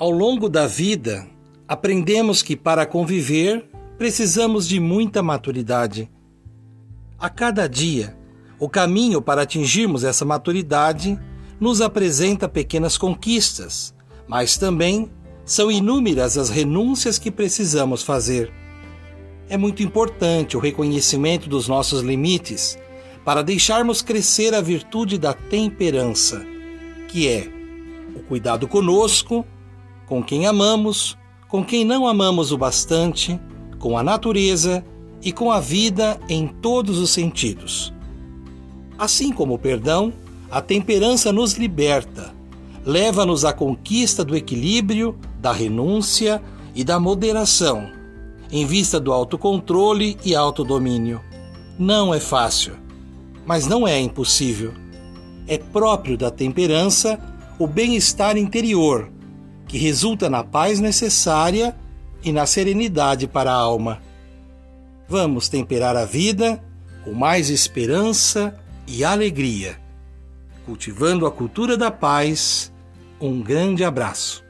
Ao longo da vida, aprendemos que para conviver precisamos de muita maturidade. A cada dia, o caminho para atingirmos essa maturidade nos apresenta pequenas conquistas, mas também são inúmeras as renúncias que precisamos fazer. É muito importante o reconhecimento dos nossos limites para deixarmos crescer a virtude da temperança, que é o cuidado conosco, com quem amamos, com quem não amamos o bastante, com a natureza e com a vida em todos os sentidos. Assim como o perdão, a temperança nos liberta, leva-nos à conquista do equilíbrio, da renúncia e da moderação, em vista do autocontrole e autodomínio. Não é fácil, mas não é impossível. É próprio da temperança o bem-estar interior, que resulta na paz necessária e na serenidade para a alma. Vamos temperar a vida com mais esperança e alegria. Cultivando a cultura da paz, um grande abraço.